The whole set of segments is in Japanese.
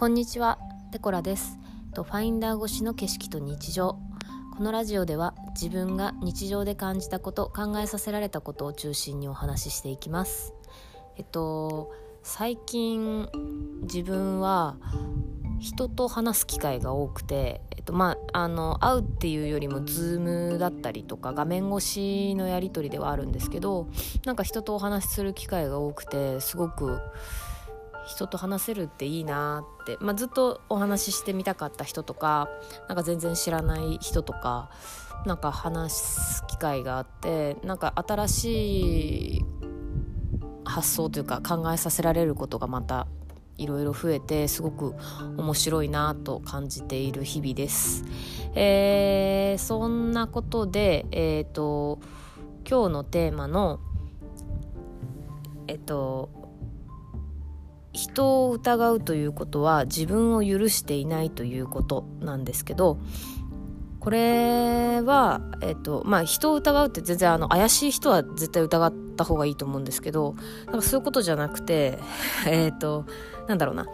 こんにちは、テコラです。とファインダー越しの景色と日常。このラジオでは自分が日常で感じたこと、考えさせられたことを中心にお話ししていきます。えっと最近自分は人と話す機会が多くて、えっとまあ、あの会うっていうよりも Zoom だったりとか画面越しのやり取りではあるんですけどなんか人とお話しする機会が多くてすごく人と話せるっていいなって、まあ、ずっとお話ししてみたかった人とかなんか全然知らない人とかなんか話す機会があってなんか新しい発想というか考えさせられることがまたいろいろ増えてすごく面白いなと感じている日々です。えー、そんなことで、えーと、今日のテーマのえっと人を疑うということは自分を許していないということなんですけどこれは、えっとまあ、人を疑うって全然あの怪しい人は絶対疑った方がいいと思うんですけどなんかそういうことじゃなくて えっとなんだろうな。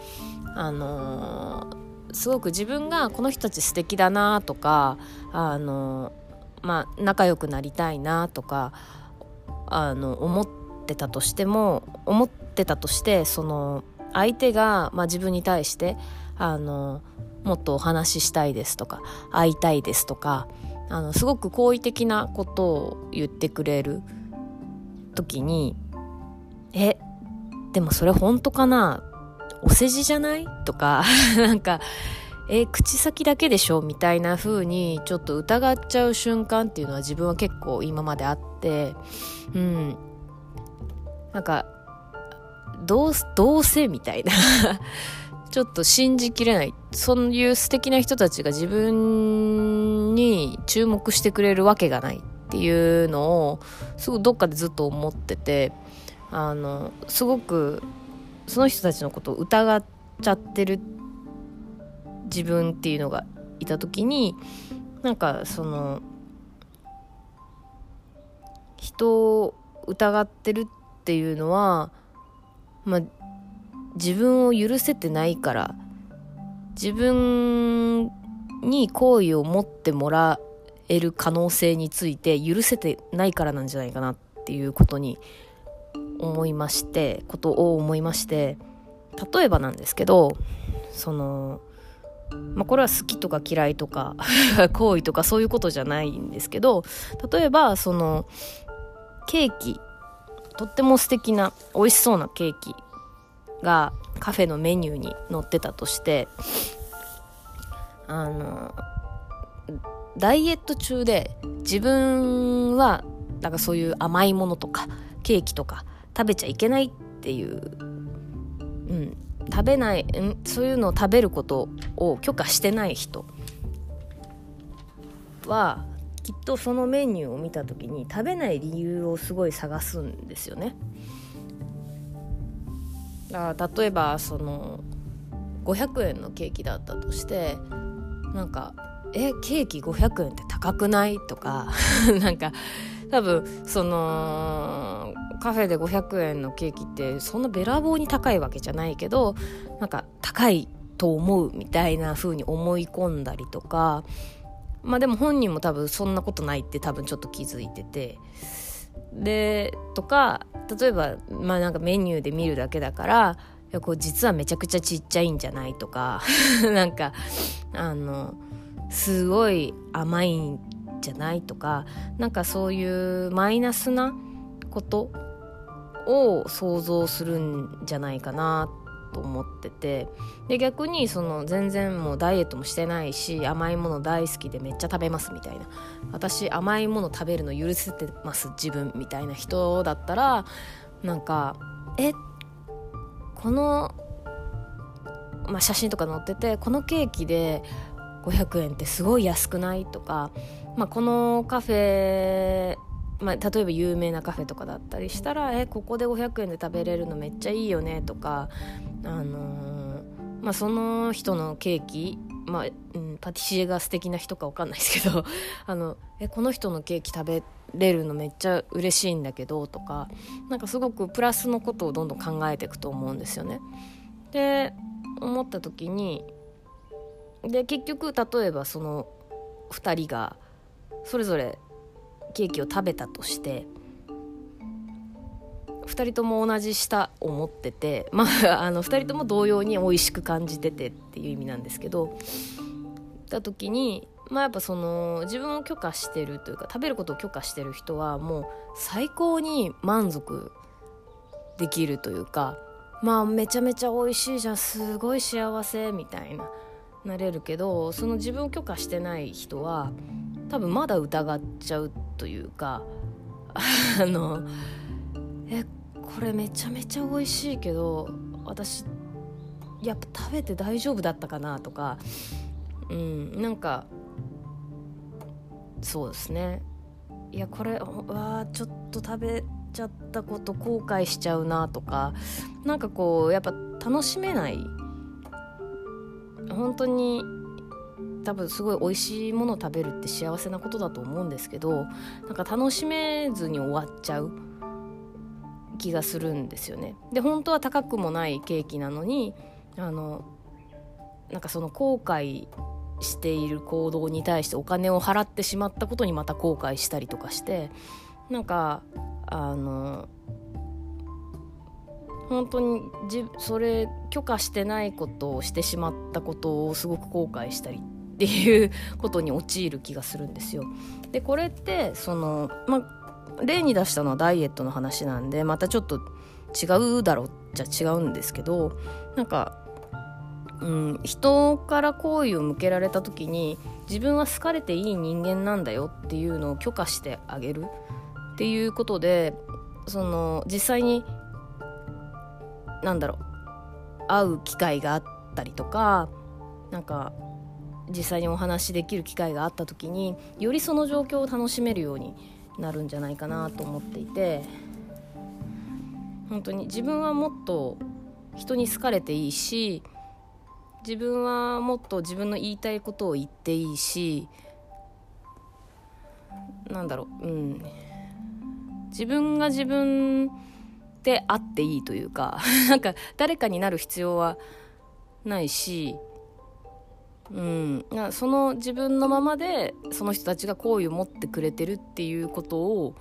あのー、すごく自分がこの人たち素敵だなとかあのー、まあ仲良くなりたいなとかあの思ってたとしても思ってたとしてその相手が、まあ、自分に対してあのもっとお話ししたいですとか会いたいですとかあのすごく好意的なことを言ってくれる時に「えでもそれ本当かな？お世辞じゃない?」とか なんか「え口先だけでしょ?」みたいな風にちょっと疑っちゃう瞬間っていうのは自分は結構今まであってうんなんかどうどうせみたいな。ちょっと信じきれない。そういう素敵な人たちが自分に注目してくれるわけがないっていうのをすごいどっかでずっと思っててあのすごくその人たちのことを疑っちゃってる自分っていうのがいた時になんかその人を疑ってるっていうのはまあ自分を許せてないから自分に好意を持ってもらえる可能性について許せてないからなんじゃないかなっていうことに思いましてことを思いまして例えばなんですけどそのまあ、これは好きとか嫌いとか 好意とかそういうことじゃないんですけど例えばそのケーキとっても素敵な美味しそうなケーキがカフェのメニューに載ってたとしてあのダイエット中で自分はなんかそういう甘いものとかケーキとか食べちゃいけないっていう、うん、食べない、ん、そういうのを食べることを許可してない人はきっとそのメニューを見た時に食べない理由をすごい探すんですよね。だから例えばその500円のケーキだったとしてなんか「えケーキ500円って高くない?」とか なんか多分そのカフェで500円のケーキってそんなべらぼうに高いわけじゃないけどなんか高いと思うみたいな風に思い込んだりとかまあでも本人も多分そんなことないって多分ちょっと気づいてて。でとか例えばまあなんかメニューで見るだけだからいやこう実はめちゃくちゃちっちゃいんじゃないとか なんかあのすごい甘いんじゃないとかなんかそういうマイナスなことを想像するんじゃないかなと思っててで逆にその全然もうダイエットもしてないし甘いもの大好きでめっちゃ食べますみたいな。私甘いもの食べるの許せてます自分みたいな人だったらなんかえこの、まあ、写真とか載っててこのケーキで500円ってすごい安くない？とか、まあ、このカフェまあ、例えば有名なカフェとかだったりしたら「えここで500円で食べれるのめっちゃいいよね」とか、あのー、まあ、その人のケーキ、まあうん、パティシエが素敵な人か分かんないですけど あのえこの人のケーキ食べれるのめっちゃ嬉しいんだけどとかなんかすごくプラスのことをどんどん考えていくと思うんですよね。で思った時にで結局例えばその2人がそれぞれケーキを食べたとして2人とも同じ舌を持ってて、まあ、あの2人とも同様に美味しく感じててっていう意味なんですけどた時に、まあ、やっぱその自分を許可してるというか食べることを許可してる人はもう最高に満足できるというかまあめちゃめちゃ美味しいじゃんすごい幸せみたいななれるけどその自分を許可してない人は多分まだ疑っちゃうというかあのえこれめちゃめちゃ美味しいけど私やっぱ食べて大丈夫だったかなとかうんなんかそうですね。いやこれわちょっと食べちゃったこと後悔しちゃうなとかなんかこうやっぱ楽しめない。本当に多分すごい美味しいもの食べるって幸せなことだと思うんですけどなんか楽しめずに終わっちゃう気がするんですよね。で本当は高くもないケーキなのにあのなんかその後悔している行動に対してお金を払ってしまったことにまた後悔したりとかしてなんかあの本当にじそれ許可してないことをしてしまったことをすごく後悔したりっていうことに陥る気がするんですよ。でこれってその、ま例に出したのはダイエットの話なんでまたちょっと違うだろうじゃ違うんですけどなんか、うん、人から好意を向けられた時に自分は好かれていい人間なんだよっていうのを許可してあげるっていうことでその実際になんだろう会う機会があったりとかなんか実際にお話しできる機会があった時によりその状況を楽しめるようになるんじゃないかなと思っていて本当に自分はもっと人に好かれていいし自分はもっと自分の言いたいことを言っていいしなんだろううん。自分が自分であっていいというか なんか誰かになる必要はないしうん、その自分のままでその人たちが好意を持ってくれてるっていうことを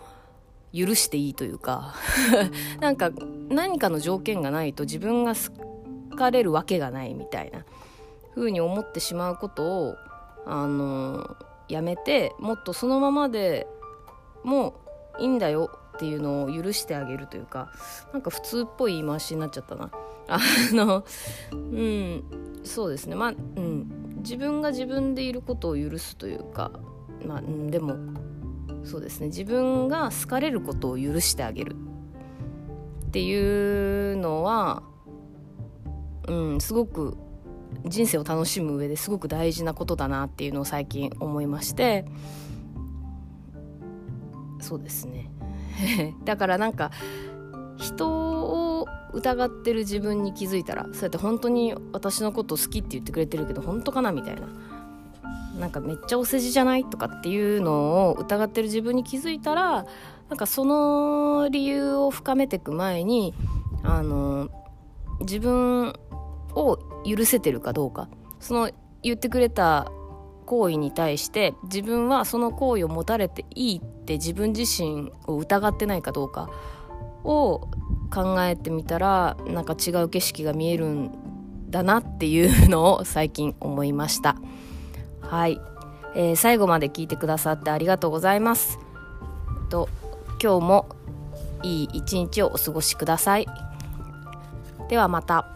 許していいというか。なん。か 何かの条件がないと自分が好かれるわけがないみたいな風に思ってしまうことをあのやめてもっとそのままでもういいんだよっていうのを許してあげるというか。なんか普通っぽい言い回しになっちゃったな。あのうん。そうですね。まあうん自分が自分でいることを許すというかまあ、でもそうですね。自分が好かれることを許してあげるっていうのは、うん、すごく人生を楽しむ上ですごく大事なことだなっていうのを最近思いましてそうですね。だからなんか人を疑ってる自分に気づいたらそうやって本当に私のこと好きって言ってくれてるけど本当かなみたいな。なんかめっちゃお世辞じゃないとかっていうのを疑ってる自分に気づいたらなんかその理由を深めていく前にあの自分を許せてるかどうか。その言ってくれた行為に対して自分はその行為を持たれていいって自分自身を疑ってないかどうかを考えてみたらなんか違う景色が見えるんだなっていうのを最近思いました。はい、えー、最後まで聞いてくださってありがとうございます。と今日もいい一日をお過ごしください。ではまた。